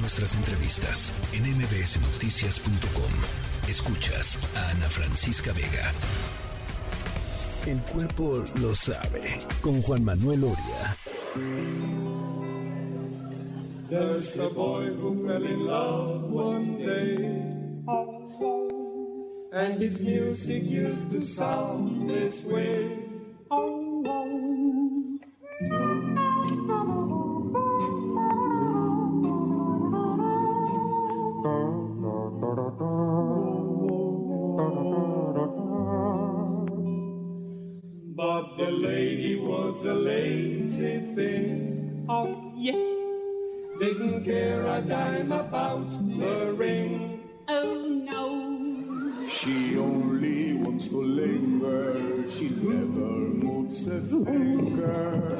Nuestras entrevistas en mbsnoticias.com. Escuchas a Ana Francisca Vega. El cuerpo lo sabe con Juan Manuel Oria. There's a boy who fell in love one day. And his music used to sound this way. Was a lazy thing. Oh, yes. Didn't care a dime about the ring. Oh no. She only wants to linger. She never moves a finger.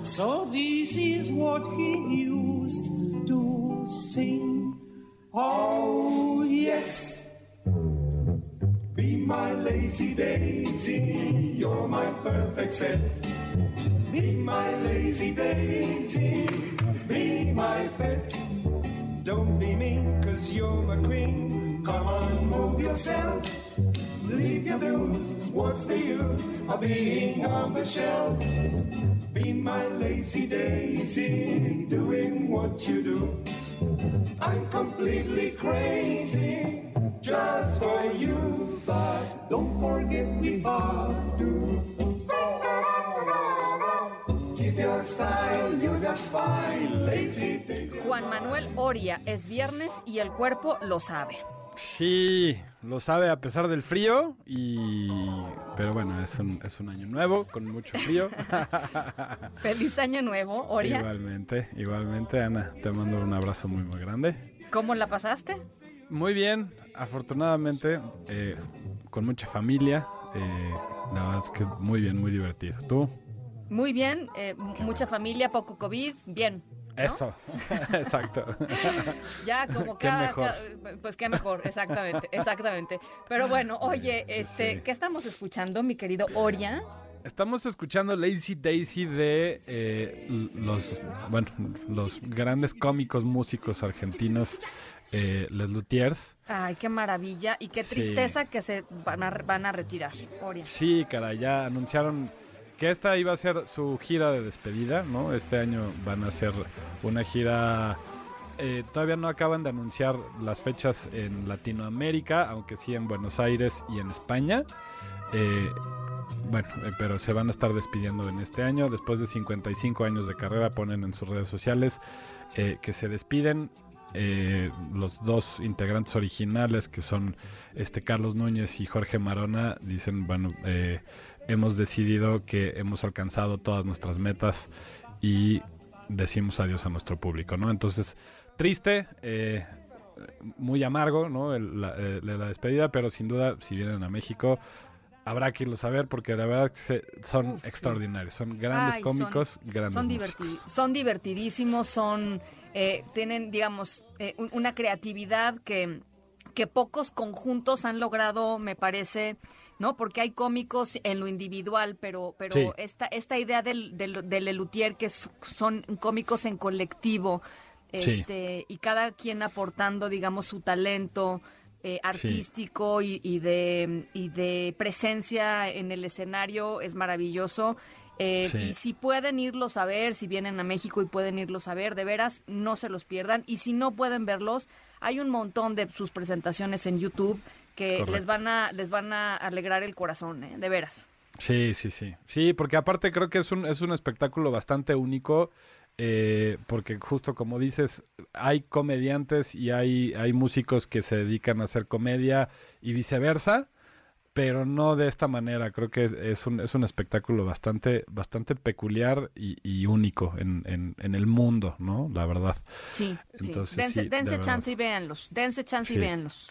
So this is what he used to sing. Oh, yes. Lazy daisy, you're my perfect set. Be my lazy daisy, be my pet. Don't be mean, cause you're my queen. Come on, move yourself. Leave your blues, what's the use of being on the shelf? Be my lazy daisy, doing what you do. I'm completely crazy just for you, but don't forget we have to. Keep your style, you're just. Juan Manuel Oria, es viernes y el cuerpo lo sabe. Sí, lo sabe a pesar del frío y pero bueno, es un, es un año nuevo con mucho frío. Feliz año nuevo, Oria. igualmente, igualmente Ana, te mando un abrazo muy muy grande. ¿Cómo la pasaste? Muy bien, afortunadamente eh, con mucha familia, eh, la verdad es que muy bien, muy divertido. ¿Tú? Muy bien, eh, mucha familia, poco COVID, bien. ¿No? Eso, exacto. Ya como Qué cada, mejor. cada- pues qué mejor, exactamente, exactamente. Pero bueno, oye, este, sí. ¿qué estamos escuchando, mi querido Oria? Estamos escuchando Lazy Daisy de eh, los, bueno, los grandes cómicos músicos argentinos, eh, Les Luthiers. Ay, qué maravilla y qué Sí. tristeza que se van a, van a retirar, Oria. Sí, caray, ya anunciaron que esta iba a ser su gira de despedida, ¿no? Este año van a hacer una gira... eh, todavía no acaban de anunciar las fechas en Latinoamérica, aunque sí en Buenos Aires y en España. Eh, bueno, eh, pero se van a estar despidiendo en este año. Después de 55 años de carrera, ponen en sus redes sociales que se despiden. Eh, los dos integrantes originales, que son este Carlos Núñez y Jorge Marona, dicen, bueno, eh, hemos decidido que hemos alcanzado todas nuestras metas y decimos adiós a nuestro público, ¿no? Entonces, triste, eh, muy amargo, ¿no? Eh, la despedida, pero sin duda, si vienen a México, habrá que irlos a ver porque la verdad que se- son Uf, extraordinarios, son grandes Ay, cómicos, son, grandes son, son divertidísimos, son eh, tienen, digamos, eh, un- una creatividad que, que pocos conjuntos han logrado, me parece, ¿no? Porque hay cómicos en lo individual, pero, pero Sí. esta, esta idea del, del, del Lelutier, que son cómicos en colectivo, Sí. este, y cada quien aportando, digamos, su talento eh, artístico y, y de, y de presencia en el escenario, es maravilloso. Eh, Sí. Y si pueden irlos a ver, si vienen a México y pueden irlos a ver, de veras, no se los pierdan. Y si no pueden verlos, hay un montón de sus presentaciones en YouTube que Correcto. les van a les van a alegrar el corazón, ¿eh? de veras. Sí, sí, sí. Sí, porque aparte creo que es un, es un espectáculo bastante único, eh, porque justo como dices, hay comediantes y hay, hay músicos que se dedican a hacer comedia y viceversa, pero no de esta manera. Creo que es, es un, es un espectáculo bastante, bastante peculiar y, y único en, en, en el mundo, ¿no? La verdad. Sí, Entonces, sí. Dense, sí, verdad. chance y véanlos. Dense chance y véanlos.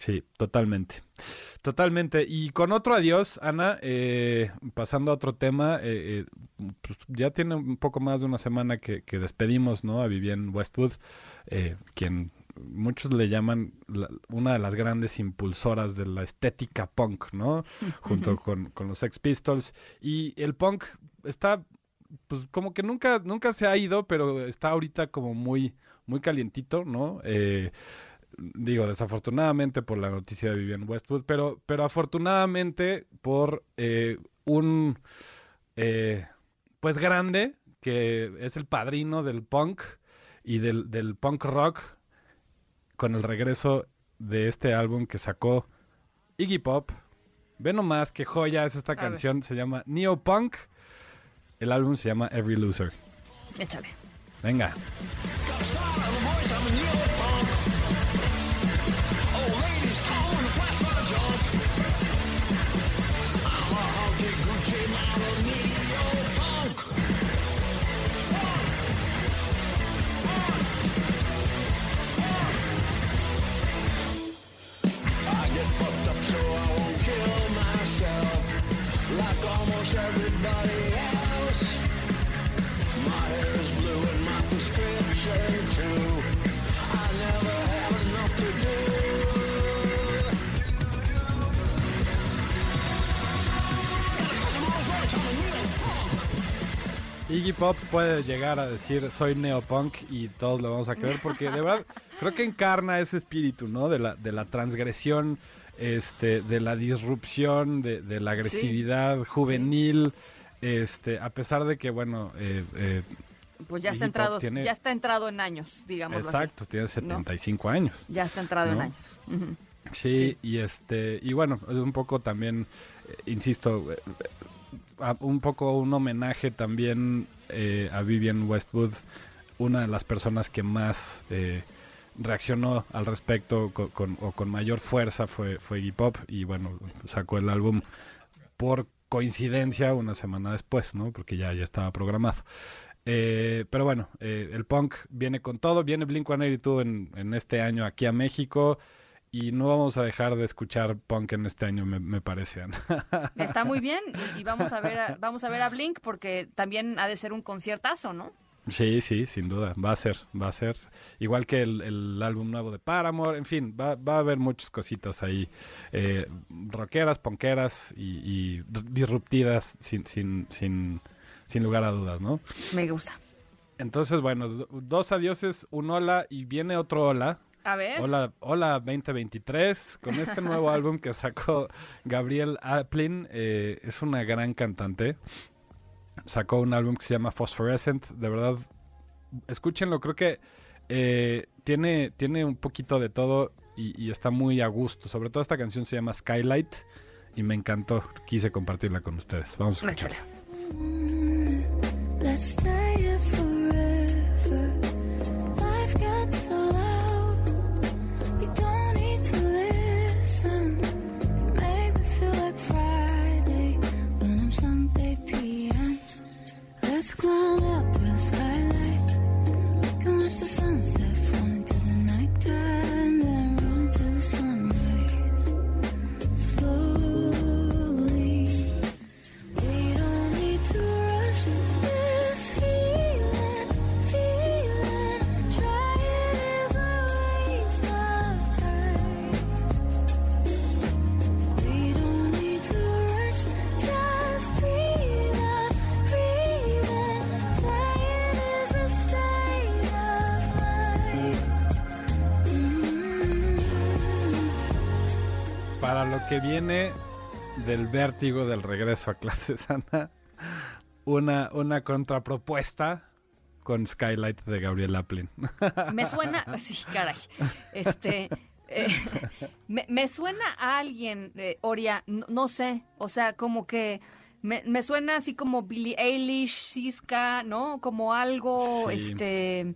Sí, totalmente. Totalmente. Y con otro adiós, Ana, eh, pasando a otro tema, eh, eh, pues ya tiene un poco más de una semana que, que despedimos ¿no? a Vivienne Westwood, eh, quien muchos le llaman la- una de las grandes impulsoras de la estética punk, ¿no? Junto con, con los Sex Pistols. Y el punk está pues como que nunca, nunca se ha ido, pero está ahorita como muy, muy calientito, ¿no? Eh, digo, desafortunadamente por la noticia de Vivian Westwood, pero, pero afortunadamente por eh, un, eh, pues grande, que es el padrino del punk y del, del punk rock, con el regreso de este álbum que sacó Iggy Pop. Ve nomás qué joya es esta A ver. canción, se llama Neopunk. El álbum se llama Every Loser. Échale. Venga. Iggy Pop puede llegar a decir soy neopunk y todos lo vamos a creer porque de verdad creo que encarna ese espíritu, ¿no? De la, de la transgresión, este, de la disrupción, de, de la agresividad juvenil, este, a pesar de que bueno, eh, eh, Pues ya está Iggy entrado, tiene- ya está entrado en años, digamos. exacto, tiene 75 años. Ya está entrado en ¿No? años. Sí, Sí. y este y bueno, es un poco también, eh, insisto, eh, un poco un homenaje también eh, a Vivian Westwood, una de las personas que más eh, reaccionó al respecto con, con- o con mayor fuerza fue, fue Iggy Pop y bueno, sacó el álbum por coincidencia una semana después, ¿no? Porque ya, ya estaba programado. Eh, pero bueno, eh, el punk viene con todo, viene Blink-182 en, en este año aquí a México y no vamos a dejar de escuchar punk en este año, me, me parece. Está muy bien y, y vamos a ver a, vamos a ver a Blink porque también ha de ser un conciertazo, ¿no? Sí, sí, sin duda, va a ser, va a ser. Igual que el, el álbum nuevo de Paramore, en fin, va, va a haber muchas cositas ahí, eh, rockeras, ponqueras y, y disruptidas sin, sin, sin, sin lugar a dudas, ¿no? Me gusta. Entonces, bueno, do- dos adioses, un hola y viene otro hola. A ver. Hola, hola 2023, con este nuevo álbum que sacó Gabriel Aplin, eh, es una gran cantante. Sacó un álbum que se llama Phosphorescent, de verdad, escúchenlo, creo que eh, tiene, tiene un poquito de todo y, y está muy a gusto. Sobre todo esta canción se llama Skylight y me encantó, quise compartirla con ustedes. Vamos a escucharla. Lo que viene del vértigo del regreso a clases, Ana, una, una contrapropuesta con Skylight de Gabriel Aplin. Me suena, sí, caray. Este, eh, me, me suena a alguien, eh, Oria, no, no sé, o sea, como que me, me suena así como Billie Eilish, Siska, ¿no? Como algo, Sí. este,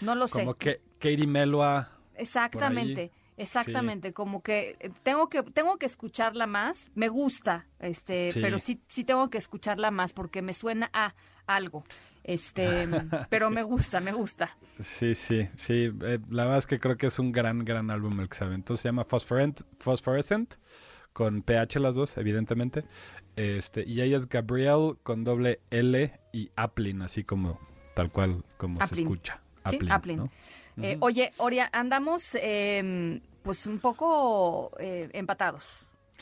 no lo sé. Como que Katie Melua. Exactamente, exactamente, como que eh, tengo que tengo que escucharla más, me gusta, este, Sí. pero sí sí tengo que escucharla más porque me suena a algo. Este, pero me gusta, me gusta. Sí, sí, sí. eh, la verdad es que creo que es un gran, gran álbum el que se aventó. Se llama Phosphorescent, Phosphorescent con PH las dos, evidentemente. Este, y ella es Gabrielle con doble L y Aplin, así como tal cual como se escucha. Sí, Aplin. ¿no? Eh, oye, Oria, andamos eh, pues un poco eh, empatados.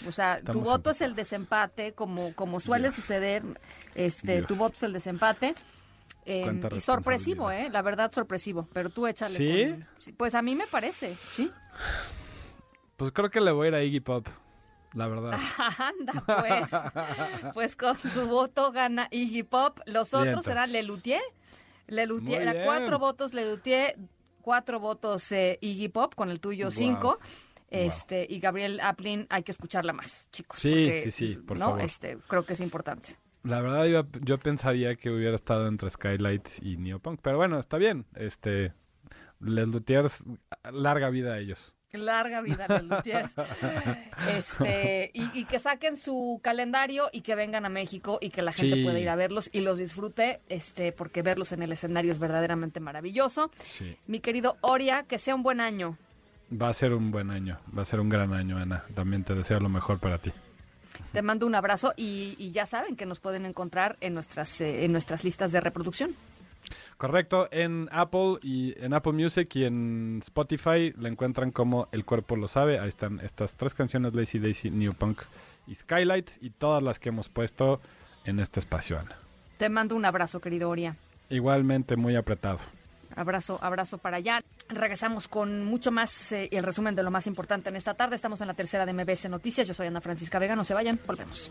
O sea, Estamos tu voto es el desempate, como, como suele suceder, este, Dios. tu voto es el desempate. Eh, y sorpresivo. ¿eh? La verdad, sorpresivo. Pero tú échale. ¿Sí? con- Pues a mí me parece, ¿sí? Pues creo que le voy a ir a Iggy Pop, la verdad. Anda, pues. pues con tu voto gana Iggy Pop. Los otros Vientos. serán Lelutier. Lelutier, era cuatro votos Lelutier, cuatro votos eh, Iggy Pop, con el tuyo cinco. Wow. Este, y Gabriel Aplin, hay que escucharla más, chicos. Sí, porque, sí, sí, por ¿no? favor. Este, creo que es importante. La verdad iba- yo pensaría que hubiera estado entre Skylight y Neopunk, pero bueno, está bien. Este, Les Luthiers, larga vida a ellos. Larga vida los Lutiers. Este, y, y que saquen su calendario y que vengan a México y que la gente Sí. pueda ir a verlos y los disfrute, este, porque verlos en el escenario es verdaderamente maravilloso. Sí. Mi querido Oria, que sea un buen año. Va a ser un buen año, va a ser un gran año, Ana. También te deseo lo mejor para ti. Te mando un abrazo y, y ya saben que nos pueden encontrar en nuestras, eh, en nuestras listas de reproducción. Correcto, en Apple y en Apple Music y en Spotify la encuentran como El cuerpo lo sabe. Ahí están estas tres canciones, Lazy Daisy, New Punk y Skylight y todas las que hemos puesto en este espacio, Ana. Te mando un abrazo, querido Oria. Igualmente muy apretado. Abrazo, abrazo para allá. Regresamos con mucho más eh, y el resumen de lo más importante en esta tarde. Estamos en la tercera de MBS Noticias. Yo soy Ana Francisca Vega. No se vayan, volvemos.